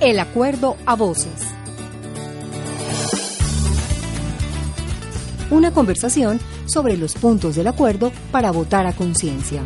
El acuerdo a voces. Una conversación sobre los puntos del acuerdo para votar a conciencia.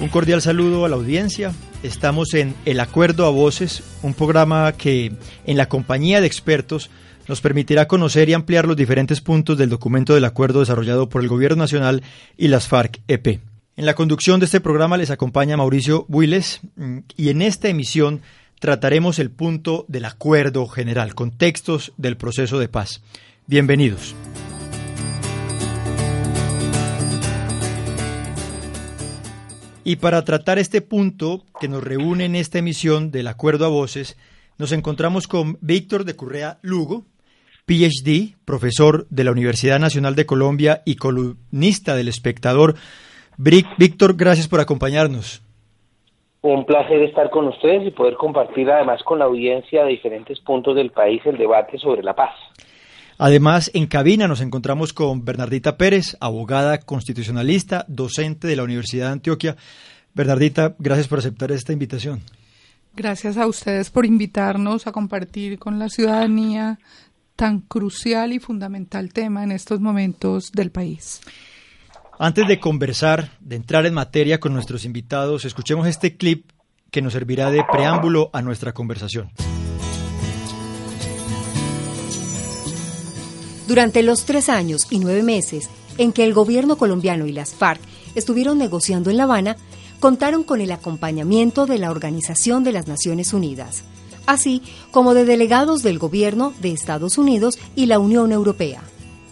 Un cordial saludo a la audiencia. Estamos en El Acuerdo a Voces, un programa que, en la compañía de expertos, nos permitirá conocer y ampliar los diferentes puntos del documento del acuerdo desarrollado por el Gobierno Nacional y las FARC-EP. En la conducción de este programa les acompaña Mauricio Builes mm, y en esta emisión trataremos el punto del acuerdo general, contextos del proceso de paz. Bienvenidos. Y para tratar este punto que nos reúne en esta emisión del acuerdo a voces, nos encontramos con Víctor de Currea Lugo, PhD, profesor de la Universidad Nacional de Colombia y columnista del Espectador, Víctor, gracias por acompañarnos. Un placer estar con ustedes y poder compartir además con la audiencia de diferentes puntos del país el debate sobre la paz. Además, en cabina nos encontramos con Bernardita Pérez, abogada constitucionalista, docente de la Universidad de Antioquia. Bernardita, gracias por aceptar esta invitación. Gracias a ustedes por invitarnos a compartir con la ciudadanía tan crucial y fundamental tema en estos momentos del país. Antes de conversar, de entrar en materia con nuestros invitados, escuchemos este clip que nos servirá de preámbulo a nuestra conversación. Durante los tres años y nueve meses en que el gobierno colombiano y las FARC estuvieron negociando en La Habana, contaron con el acompañamiento de la Organización de las Naciones Unidas, así como de delegados del gobierno de Estados Unidos y la Unión Europea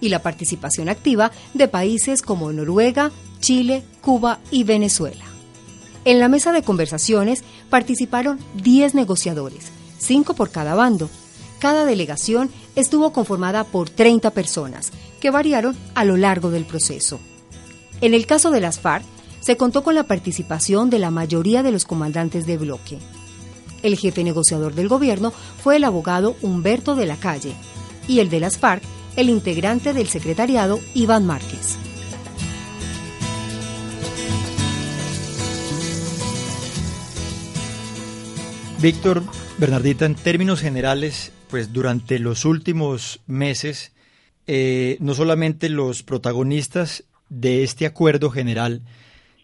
y la participación activa de países como Noruega, Chile, Cuba y Venezuela. En la mesa de conversaciones participaron 10 negociadores, 5 por cada bando. Cada delegación estuvo conformada por 30 personas, que variaron a lo largo del proceso. En el caso de las FARC, se contó con la participación de la mayoría de los comandantes de bloque. El jefe negociador del gobierno fue el abogado Humberto de la Calle y el de las FARC el integrante del secretariado Iván Márquez. Víctor, Bernardita, en términos generales, pues durante los últimos meses, eh, no solamente los protagonistas de este acuerdo general,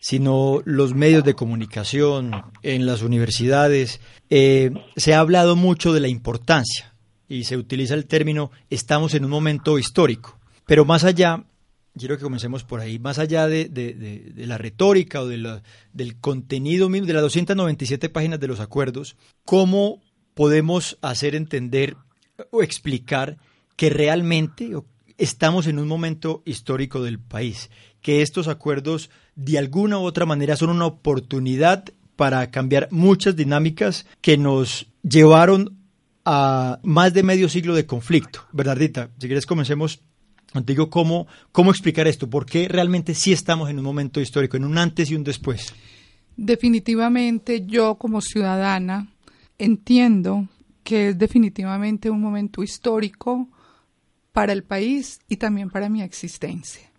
sino los medios de comunicación, en las universidades, eh, se ha hablado mucho de la importancia y se utiliza el término estamos en un momento histórico. Pero más allá, quiero que comencemos por ahí, más allá de, la retórica o de del contenido mismo, de las 297 páginas de los acuerdos, ¿cómo podemos hacer entender o explicar que realmente estamos en un momento histórico del país? Que estos acuerdos de alguna u otra manera son una oportunidad para cambiar muchas dinámicas que nos llevaron a más de medio siglo de conflicto. Bernardita, si quieres comencemos contigo cómo, cómo explicar esto, por qué realmente sí estamos en un momento histórico, en un antes y un después. Definitivamente yo como ciudadana entiendo que es definitivamente un momento histórico para el país y también para mi existencia.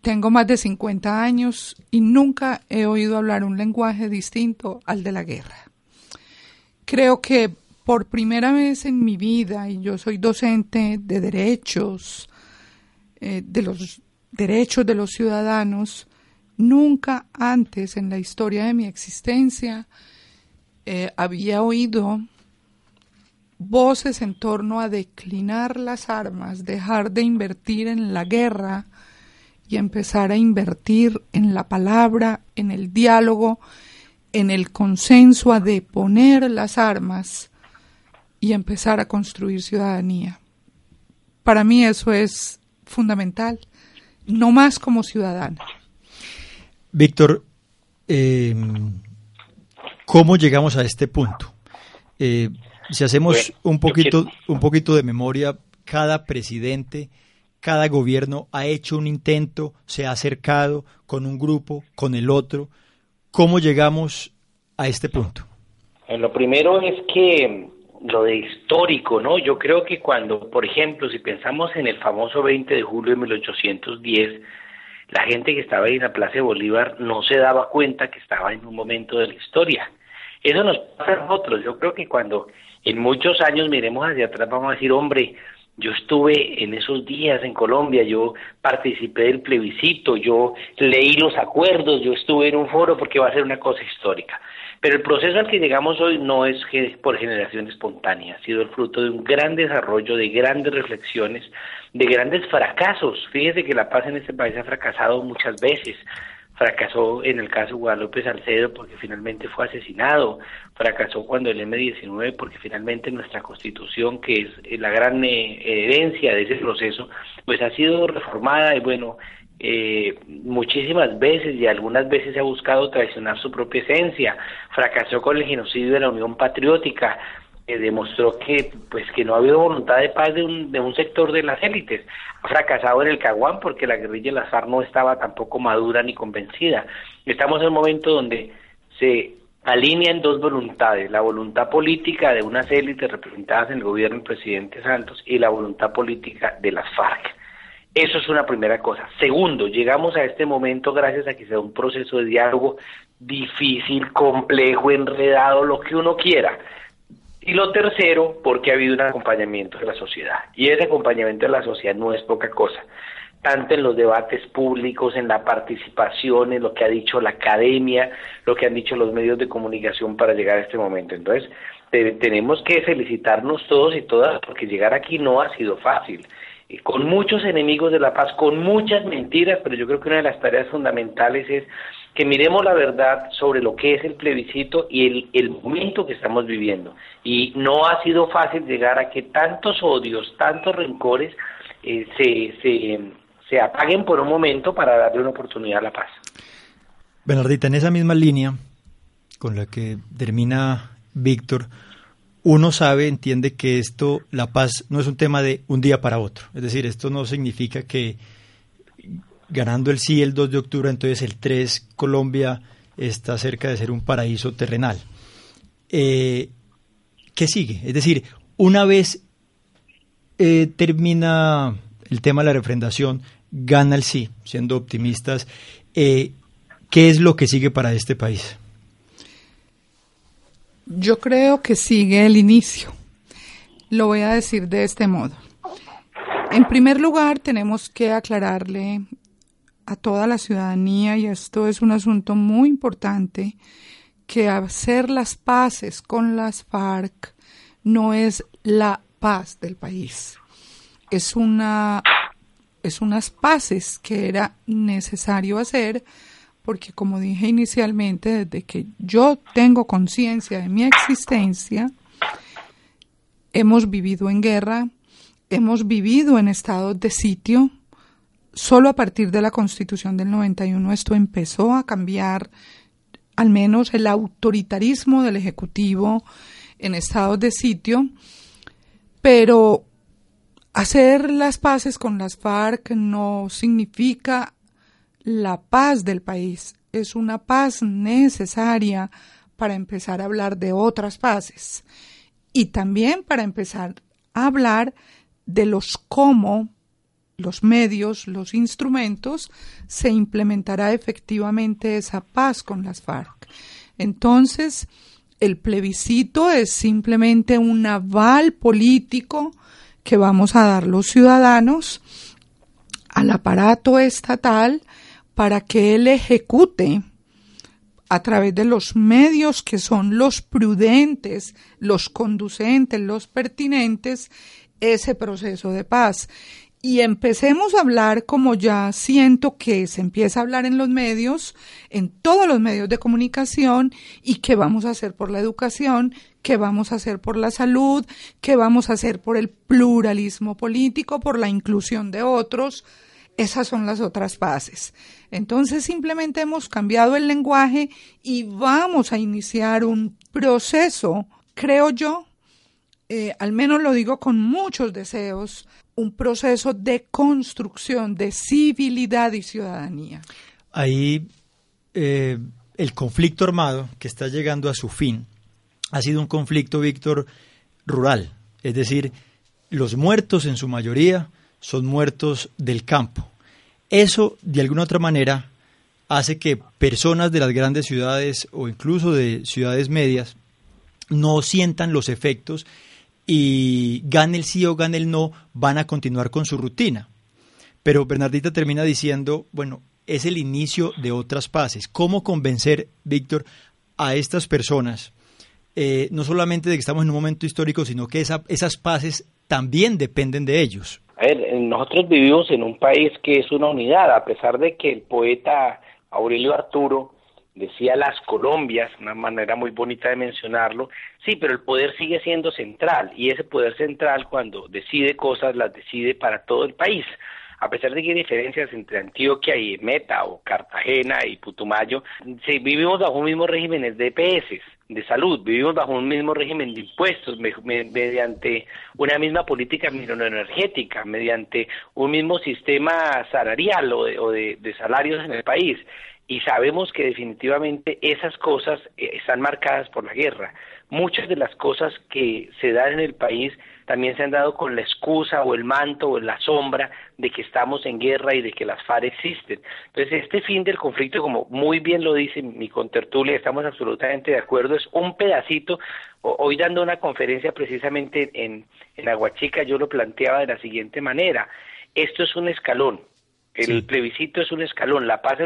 Tengo más de 50 años y nunca he oído hablar un lenguaje distinto al de la guerra. Creo que por primera vez en mi vida, y yo soy docente de derechos, eh, de los derechos de los ciudadanos, nunca antes en la historia de mi existencia eh, había oído voces en torno a declinar las armas, dejar de invertir en la guerra y empezar a invertir en la palabra, en el diálogo, en el consenso, a deponer las armas y empezar a construir ciudadanía. Para mí eso es fundamental, no más como ciudadana. Víctor, eh, ¿cómo llegamos a este punto? Eh, si hacemos un poquito, un poquito de memoria, cada presidente, cada gobierno ha hecho un intento, se ha acercado con un grupo, con el otro. ¿Cómo llegamos a este punto? Eh, lo primero es que lo de histórico, ¿no? Yo creo que cuando, por ejemplo, si pensamos en el famoso 20 de julio de 1810, la gente que estaba ahí en la Plaza de Bolívar no se daba cuenta que estaba en un momento de la historia. Eso nos pasa a nosotros. Yo creo que cuando en muchos años miremos hacia atrás vamos a decir, hombre, yo estuve en esos días en Colombia, yo participé del plebiscito, yo leí los acuerdos, yo estuve en un foro porque va a ser una cosa histórica. Pero el proceso al que llegamos hoy no es por generación espontánea, ha sido el fruto de un gran desarrollo, de grandes reflexiones, de grandes fracasos. Fíjese que la paz en este país ha fracasado muchas veces. Fracasó en el caso Guadalupe Salcedo porque finalmente fue asesinado. Fracasó cuando el M-19 porque finalmente nuestra constitución, que es la gran eh, herencia de ese proceso, pues ha sido reformada y bueno, eh, muchísimas veces y algunas veces se ha buscado traicionar su propia esencia. Fracasó con el genocidio de la Unión Patriótica, demostró que pues que no ha habido voluntad de paz de un, de un sector de las élites. Ha fracasado en el Caguán porque la guerrilla de las FARC no estaba tampoco madura ni convencida. Estamos en un momento donde se alinean dos voluntades, la voluntad política de unas élites representadas en el gobierno del presidente Santos y la voluntad política de las FARC. Eso es una primera cosa. Segundo, llegamos a este momento gracias a que sea un proceso de diálogo difícil, complejo, enredado, lo que uno quiera. Y lo tercero, porque ha habido un acompañamiento de la sociedad. Y ese acompañamiento de la sociedad no es poca cosa. Tanto en los debates públicos, en la participación, en lo que ha dicho la academia, lo que han dicho los medios de comunicación para llegar a este momento. Entonces, tenemos que felicitarnos todos y todas porque llegar aquí no ha sido fácil con muchos enemigos de la paz, con muchas mentiras, pero yo creo que una de las tareas fundamentales es que miremos la verdad sobre lo que es el plebiscito y el, el momento que estamos viviendo. Y no ha sido fácil llegar a que tantos odios, tantos rencores eh, se, se, se apaguen por un momento para darle una oportunidad a la paz. Bernardita, en esa misma línea con la que termina Víctor, uno sabe, entiende que esto, la paz, no es un tema de un día para otro. Es decir, esto no significa que ganando el sí el 2 de octubre, entonces el 3 Colombia está cerca de ser un paraíso terrenal. Eh, ¿Qué sigue? Es decir, una vez eh, termina el tema de la refrendación, gana el sí, siendo optimistas, eh, ¿qué es lo que sigue para este país? Yo creo que sigue el inicio. Lo voy a decir de este modo. En primer lugar, tenemos que aclararle a toda la ciudadanía, y esto es un asunto muy importante, que hacer las paces con las FARC no es la paz del país. Es una es unas paces que era necesario hacer porque como dije inicialmente, desde que yo tengo conciencia de mi existencia, hemos vivido en guerra, hemos vivido en estados de sitio. Solo a partir de la constitución del 91 esto empezó a cambiar, al menos el autoritarismo del Ejecutivo en estados de sitio, pero hacer las paces con las FARC no significa la paz del país. Es una paz necesaria para empezar a hablar de otras paces y también para empezar a hablar de los cómo los medios, los instrumentos, se implementará efectivamente esa paz con las FARC. Entonces, el plebiscito es simplemente un aval político que vamos a dar los ciudadanos al aparato estatal para que él ejecute a través de los medios que son los prudentes, los conducentes, los pertinentes, ese proceso de paz. Y empecemos a hablar como ya siento que se empieza a hablar en los medios, en todos los medios de comunicación, y qué vamos a hacer por la educación, qué vamos a hacer por la salud, qué vamos a hacer por el pluralismo político, por la inclusión de otros. Esas son las otras bases. Entonces simplemente hemos cambiado el lenguaje y vamos a iniciar un proceso, creo yo, eh, al menos lo digo con muchos deseos, un proceso de construcción de civilidad y ciudadanía. Ahí eh, el conflicto armado que está llegando a su fin ha sido un conflicto, Víctor, rural. Es decir, los muertos en su mayoría son muertos del campo. Eso, de alguna otra manera, hace que personas de las grandes ciudades o incluso de ciudades medias no sientan los efectos y gane el sí o gane el no, van a continuar con su rutina. Pero Bernardita termina diciendo, bueno, es el inicio de otras paces. ¿Cómo convencer, Víctor, a estas personas, eh, no solamente de que estamos en un momento histórico, sino que esas paces también dependen de ellos? A ver, nosotros vivimos en un país que es una unidad, a pesar de que el poeta Aurelio Arturo decía las Colombias, una manera muy bonita de mencionarlo, sí, pero el poder sigue siendo central y ese poder central cuando decide cosas las decide para todo el país. A pesar de que hay diferencias entre Antioquia y Meta o Cartagena y Putumayo, sí, vivimos bajo un mismo régimen de EPS, de salud, vivimos bajo un mismo régimen de impuestos, mediante una misma política energética, mediante un mismo sistema salarial o, de salarios en el país y sabemos que definitivamente esas cosas eh, están marcadas por la guerra. Muchas de las cosas que se dan en el país también se han dado con la excusa o el manto o la sombra de que estamos en guerra y de que las FARC existen. Entonces, este fin del conflicto, como muy bien lo dice mi contertulia, estamos absolutamente de acuerdo, es un pedacito. Hoy dando una conferencia precisamente en, en Aguachica, yo lo planteaba de la siguiente manera. Esto es un escalón, el plebiscito es un escalón, la paz,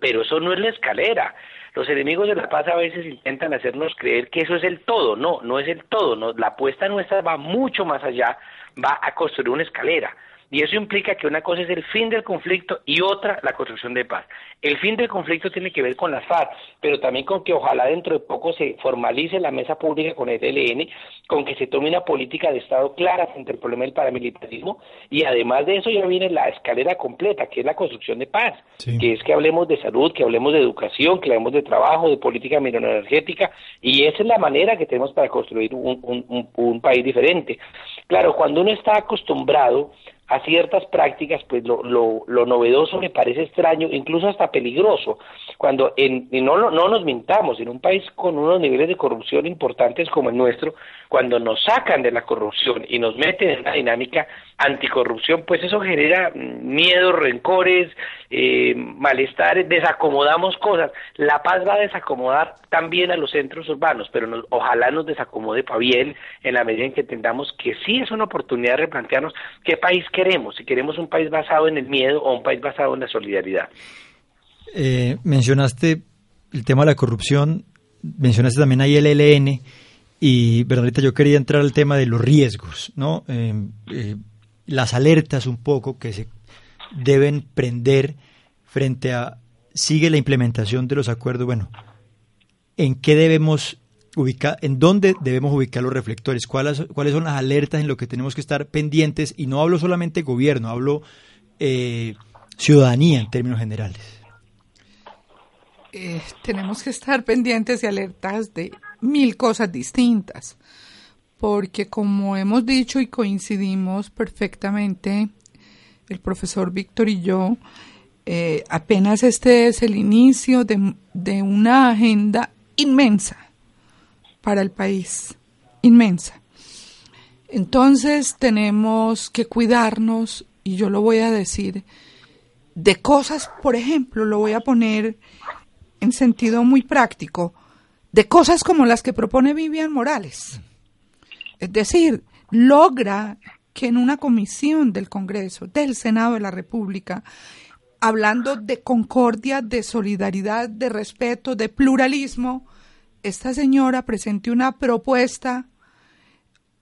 pero eso no es la escalera. Los enemigos de la paz a veces intentan hacernos creer que eso es el todo. No, no es el todo. No, la apuesta nuestra va mucho más allá, va a construir una escalera. Y eso implica que una cosa es el fin del conflicto y otra la construcción de paz. El fin del conflicto tiene que ver con las FARC, pero también con que ojalá dentro de poco se formalice la mesa pública con el ELN, con que se tome una política de Estado clara frente al problema del paramilitarismo y además de eso ya viene la escalera completa, que es la construcción de paz, que es que hablemos de salud, que hablemos de educación, que hablemos de trabajo, de política energética y esa es la manera que tenemos para construir un, un país diferente. Claro, cuando uno está acostumbrado a ciertas prácticas, pues lo, lo, lo, novedoso me parece extraño, incluso hasta peligroso, cuando en, y no, no nos mintamos, en un país con unos niveles de corrupción importantes como el nuestro, cuando nos sacan de la corrupción y nos meten en una dinámica anticorrupción, pues eso genera miedo, rencores, eh, malestares, desacomodamos cosas. La paz va a desacomodar también a los centros urbanos, pero ojalá nos desacomode para bien en la medida en que entendamos que sí es una oportunidad de replantearnos qué país queremos, si queremos un país basado en el miedo o un país basado en la solidaridad. Eh, mencionaste el tema de la corrupción, mencionaste también ahí el ELN y, Bernadita, yo quería entrar al tema de los riesgos, ¿no? Eh, eh, las alertas un poco que se deben prender frente a sigue la implementación de los acuerdos, bueno, ¿en qué debemos en dónde debemos ubicar los reflectores, cuáles, cuáles son las alertas en lo que tenemos que estar pendientes, y no hablo solamente gobierno, hablo eh, ciudadanía en términos generales. Eh, tenemos que estar pendientes y alertas de mil cosas distintas, porque como hemos dicho y coincidimos perfectamente, el profesor Víctor y yo, eh, apenas este es el inicio de una agenda inmensa para el país, inmensa. Entonces tenemos que cuidarnos, y yo lo voy a decir, de cosas, por ejemplo, lo voy a poner en sentido muy práctico, de cosas como las que propone Vivian Morales. Es decir, logra que en una comisión del Congreso, del Senado de la República, hablando de concordia, de solidaridad, de respeto, de pluralismo, esta señora presente una propuesta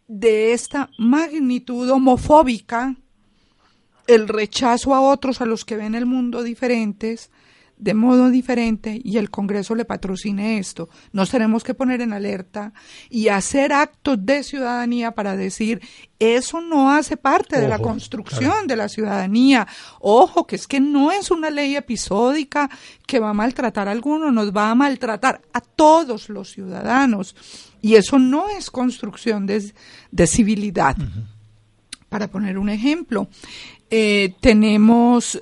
de esta magnitud homofóbica el rechazo a otros a los que ven el mundo diferentes, de modo diferente y el Congreso le patrocine esto. Nos tenemos que poner en alerta y hacer actos de ciudadanía para decir eso no hace parte de la construcción de la ciudadanía. Ojo, que es que no es una ley episódica que va a maltratar a alguno, nos va a maltratar a todos los ciudadanos. Y eso no es construcción de, civilidad. Para poner un ejemplo, eh, tenemos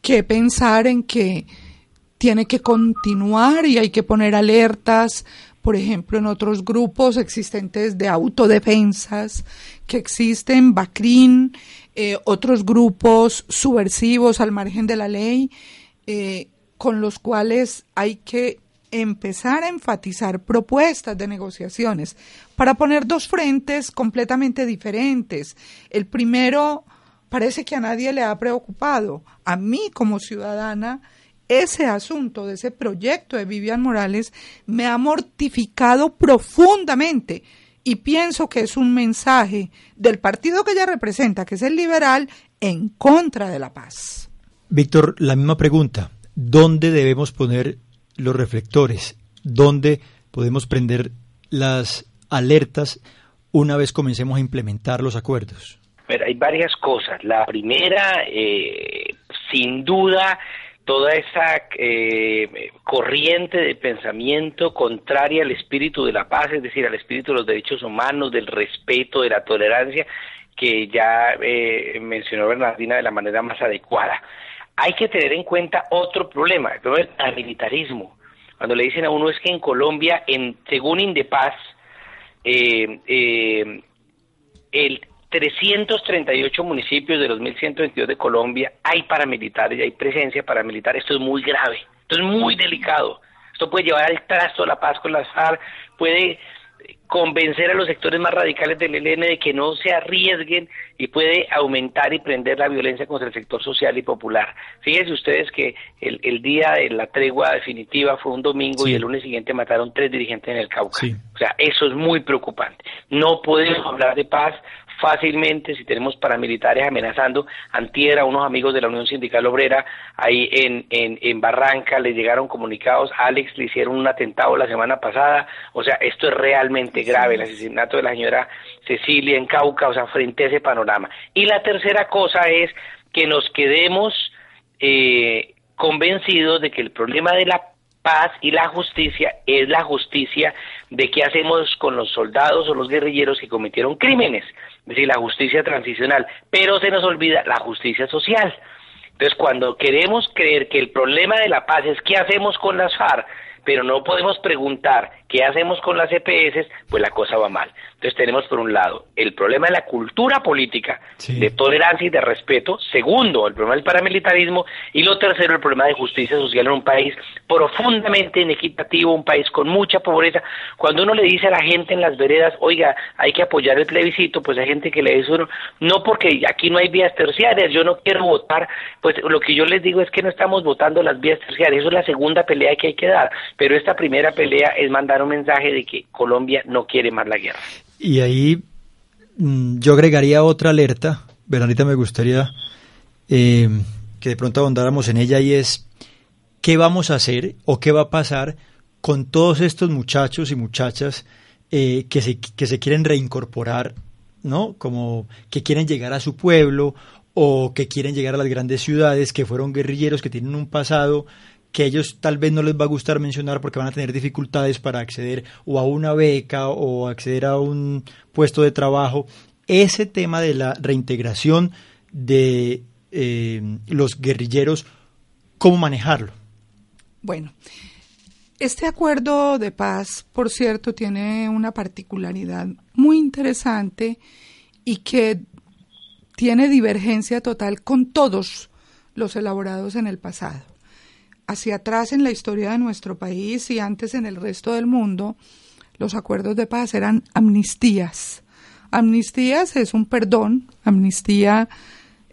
que pensar en que tiene que continuar y hay que poner alertas, por ejemplo, en otros grupos existentes de autodefensas que existen, BACRIN, eh, otros grupos subversivos al margen de la ley, eh, con los cuales hay que empezar a enfatizar propuestas de negociaciones para poner dos frentes completamente diferentes. El primero parece que a nadie le ha preocupado. A mí como ciudadana ese asunto de ese proyecto de Vivian Morales me ha mortificado profundamente y pienso que es un mensaje del partido que ella representa, que es el liberal, en contra de la paz. Víctor, la misma pregunta. ¿Dónde debemos poner los reflectores? ¿Dónde podemos prender las alertas una vez comencemos a implementar los acuerdos? hay varias cosas. La primera, eh, sin duda, toda esa eh, corriente de pensamiento contraria al espíritu de la paz, es decir, al espíritu de los derechos humanos, del respeto, de la tolerancia, que ya eh, mencionó Bernardina de la manera más adecuada. Hay que tener en cuenta otro problema, el problema del militarismo. Cuando le dicen a uno es que en Colombia, en, según Indepaz, eh, eh, el 338 municipios de los 1.122 de Colombia hay paramilitares y hay presencia paramilitar. Esto es muy grave, esto es muy delicado. Esto puede llevar al trasto la paz con las FARC, puede convencer a los sectores más radicales del ELN de que no se arriesguen y puede aumentar y prender la violencia contra el sector social y popular. Fíjense ustedes que el, día de la tregua definitiva fue un domingo y el lunes siguiente mataron tres dirigentes en el Cauca. O sea, eso es muy preocupante. No podemos hablar de paz fácilmente si tenemos paramilitares amenazando. Antier a unos amigos de la Unión Sindical Obrera ahí en, en, en Barranca le llegaron comunicados, Alex le hicieron un atentado la semana pasada, o sea, esto es realmente grave, el asesinato de la señora Cecilia en Cauca, o sea, frente a ese panorama. Y la tercera cosa es que nos quedemos eh, convencidos de que el problema de la paz y la justicia es la justicia de qué hacemos con los soldados o los guerrilleros que cometieron crímenes, es decir, la justicia transicional, pero se nos olvida la justicia social. Entonces, cuando queremos creer que el problema de la paz es qué hacemos con las FARC, pero no podemos preguntar qué hacemos con las EPS, pues la cosa va mal. Entonces tenemos por un lado el problema de la cultura política, de tolerancia y de respeto, segundo el problema del paramilitarismo. Y lo tercero el problema de justicia social en un país profundamente inequitativo, un país con mucha pobreza. Cuando uno le dice a la gente en las veredas, oiga, hay que apoyar el plebiscito, pues hay gente que le dice uno, no porque aquí no hay vías terciarias, yo no quiero votar, pues lo que yo les digo es que no estamos votando las vías terciarias, eso es la segunda pelea que hay que dar. Pero esta primera pelea es mandar un mensaje de que Colombia no quiere más la guerra. Y ahí mm, yo agregaría otra alerta, Veranita, me gustaría eh, que de pronto abondáramos en ella y es qué vamos a hacer o qué va a pasar con todos estos muchachos y muchachas eh, que, se, que se quieren reincorporar, ¿no? Como que quieren llegar a su pueblo o que quieren llegar a las grandes ciudades, que fueron guerrilleros, que tienen un pasado que ellos tal vez no les va a gustar mencionar porque van a tener dificultades para acceder o a una beca o acceder a un puesto de trabajo. Ese tema de la reintegración de eh, los guerrilleros, ¿cómo manejarlo? Bueno, este acuerdo de paz, por cierto, tiene una particularidad muy interesante y que tiene divergencia total con todos los elaborados en el pasado hacia atrás en la historia de nuestro país y antes en el resto del mundo, los acuerdos de paz eran amnistías. Amnistías es un perdón, amnistía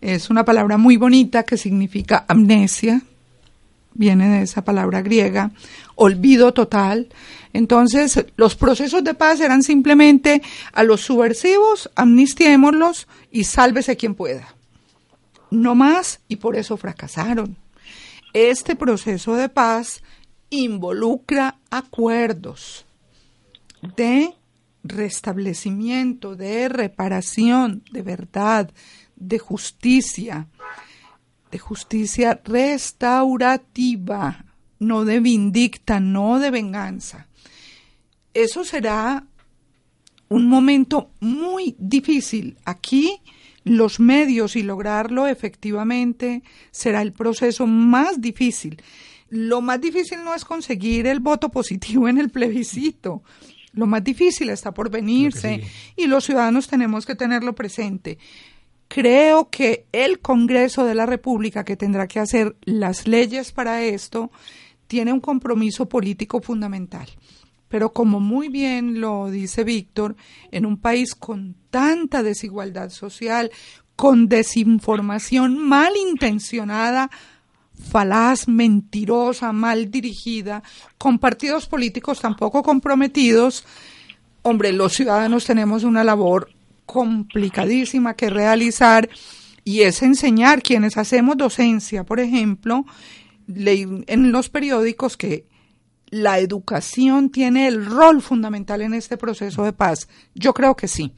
es una palabra muy bonita que significa amnesia, viene de esa palabra griega, olvido total. Entonces, los procesos de paz eran simplemente a los subversivos, amnistiémoslos y sálvese quien pueda. no más y por eso fracasaron. Este proceso de paz involucra acuerdos de restablecimiento, de reparación, de verdad, de justicia, de justicia restaurativa, no de vindicta, no de venganza. Eso será un momento muy difícil. Aquí los medios y lograrlo efectivamente será el proceso más difícil. Lo más difícil no es conseguir el voto positivo en el plebiscito. Lo más difícil está por venirse y los ciudadanos tenemos que tenerlo presente. Creo que el Congreso de la República, que tendrá que hacer las leyes para esto, tiene un compromiso político fundamental. Pero como muy bien lo dice Víctor, en un país con tanta desigualdad social, con desinformación malintencionada, falaz, mentirosa, mal dirigida, con partidos políticos tampoco comprometidos, hombre, los ciudadanos tenemos una labor complicadísima que realizar y es enseñar quienes hacemos docencia, por ejemplo, en los periódicos que la educación tiene el rol fundamental en este proceso de paz? Yo creo que sí,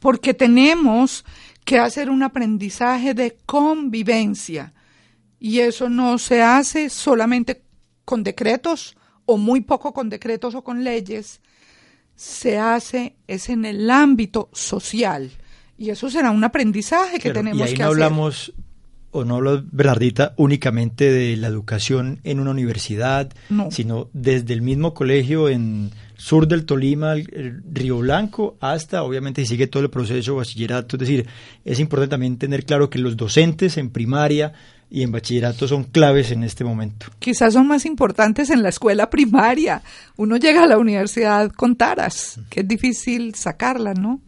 porque tenemos que hacer un aprendizaje de convivencia y eso no se hace solamente con decretos o muy poco con decretos o con leyes, se hace es en el ámbito social y eso será un aprendizaje que tenemos y ahí que no hacer. hablamos o no hablo, Bernardita, únicamente de la educación en una universidad, No. sino desde el mismo colegio en sur del Tolima, el- Río Blanco, hasta obviamente si sigue todo el proceso de bachillerato. Es decir, es importante también tener claro que los docentes en primaria y en bachillerato son claves en este momento. Quizás son más importantes en la escuela primaria. Uno llega a la universidad con taras, que es difícil sacarla, ¿no?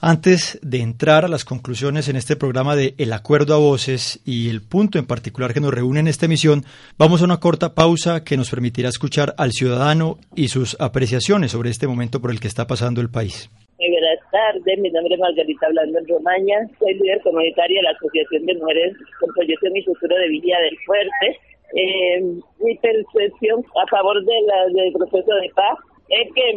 Antes de entrar a las conclusiones en este programa de El Acuerdo a Voces y el punto en particular que nos reúne en esta emisión, vamos a una corta pausa que nos permitirá escuchar al ciudadano y sus apreciaciones sobre este momento por el que está pasando el país. Muy buenas tardes, mi nombre es Margarita Hablando en Romaña, soy líder comunitaria de la Asociación de Mujeres con Proyección y Futuro de Villa del Fuerte. Eh, mi percepción a favor del proceso de paz es que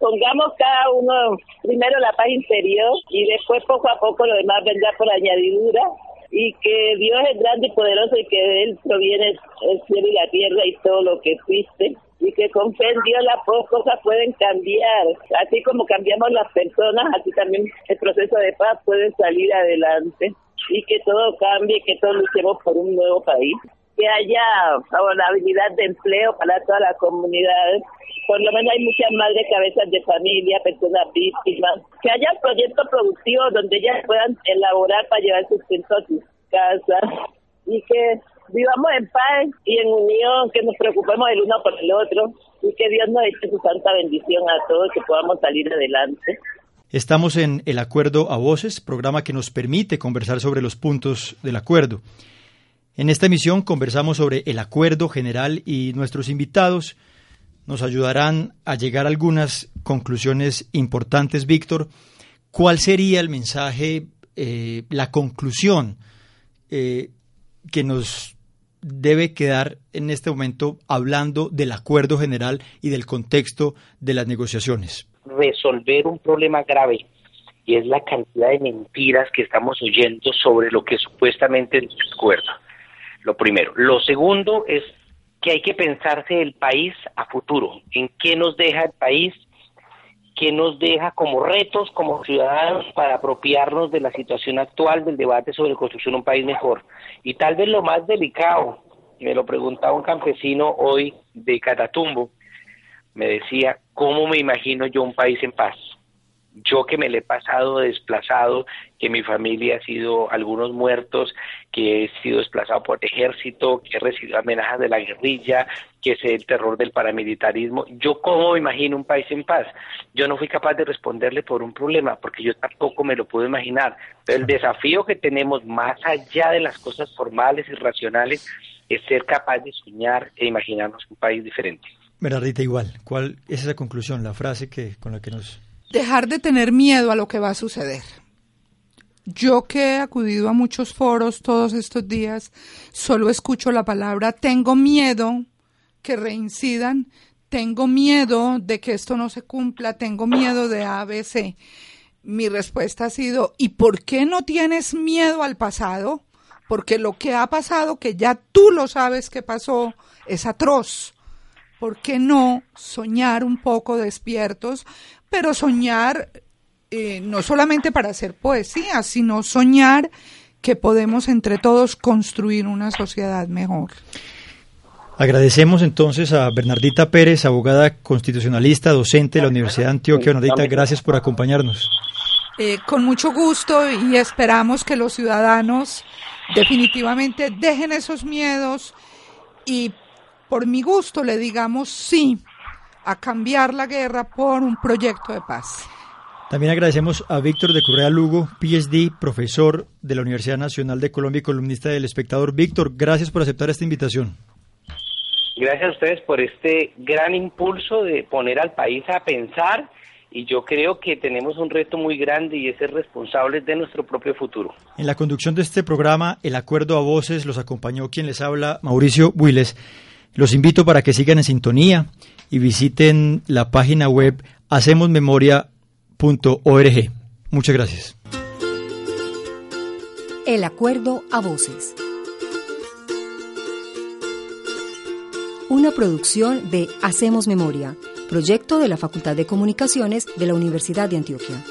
pongamos cada uno primero la paz interior y después poco a poco lo demás vendrá por añadidura y que Dios es grande y poderoso y que de él proviene el cielo y la tierra y todo lo que existe y que con fe en Dios las cosas pueden cambiar. Así como cambiamos las personas, así también el proceso de paz puede salir adelante y que todo cambie, que todos luchemos por un nuevo país. Que haya favorabilidad de empleo para todas las comunidades. Por lo menos hay muchas madres cabezas de familia, personas víctimas. Que haya proyectos productivos donde ellas puedan elaborar para llevar sustento a sus casas. Y que vivamos en paz y en unión, que nos preocupemos el uno por el otro y que Dios nos eche su santa bendición a todos, que podamos salir adelante. Estamos en El Acuerdo a Voces, programa que nos permite conversar sobre los puntos del acuerdo. En esta emisión conversamos sobre el acuerdo general y nuestros invitados nos ayudarán a llegar a algunas conclusiones importantes. Víctor, ¿cuál sería el mensaje, eh, la conclusión eh, que nos debe quedar en este momento hablando del acuerdo general y del contexto de las negociaciones? resolver un problema grave y es la cantidad de mentiras que estamos oyendo sobre lo que supuestamente es un acuerdo. Lo primero. Lo segundo es que hay que pensarse el país a futuro, en qué nos deja el país, qué nos deja como retos como ciudadanos para apropiarnos de la situación actual del debate sobre construir un país mejor. Y tal vez lo más delicado, me lo preguntaba un campesino hoy de Catatumbo, me decía, ¿cómo me imagino yo un país en paz? Yo que me le he pasado desplazado, que mi familia ha sido algunos muertos, que he sido desplazado por ejército, que he recibido amenazas de la guerrilla, que sé el terror del paramilitarismo. ¿Yo cómo me imagino un país en paz? Yo no fui capaz de responderle por un problema, porque yo tampoco me lo puedo imaginar. Pero el desafío que tenemos más allá de las cosas formales y racionales es ser capaz de soñar e imaginarnos un país diferente. Bernardita, igual, ¿cuál es esa conclusión, la frase que con la que nos... Dejar de tener miedo a lo que va a suceder. yo que he acudido a muchos foros todos estos días, solo escucho la palabra tengo miedo que reincidan, tengo miedo de que esto no se cumpla, tengo miedo de ABC. Mi respuesta ha sido, ¿y por qué no tienes miedo al pasado? Porque lo que ha pasado, que ya tú lo sabes que pasó, es atroz. ¿Por qué no soñar un poco despiertos? Pero soñar eh, no solamente para hacer poesía, sino soñar que podemos entre todos construir una sociedad mejor. Agradecemos entonces a Bernardita Pérez, abogada constitucionalista, docente de la Universidad de Antioquia. Bernardita, gracias por acompañarnos. Eh, con mucho gusto y esperamos que los ciudadanos definitivamente dejen esos miedos y por mi gusto le digamos sí a cambiar la guerra por un proyecto de paz. También agradecemos a Víctor de Correa Lugo, PhD, profesor de la Universidad Nacional de Colombia y columnista del Espectador. Víctor, gracias por aceptar esta invitación. Gracias a ustedes por este gran impulso de poner al país a pensar y yo creo que tenemos un reto muy grande y es ser responsables de nuestro propio futuro. En la conducción de este programa, el acuerdo a voces los acompañó quien les habla, Mauricio Builes. Los invito para que sigan en sintonía y visiten la página web Hacemos Memoria org. Muchas gracias. El acuerdo a voces. Una producción de Hacemos Memoria, proyecto de la Facultad de Comunicaciones de la Universidad de Antioquia.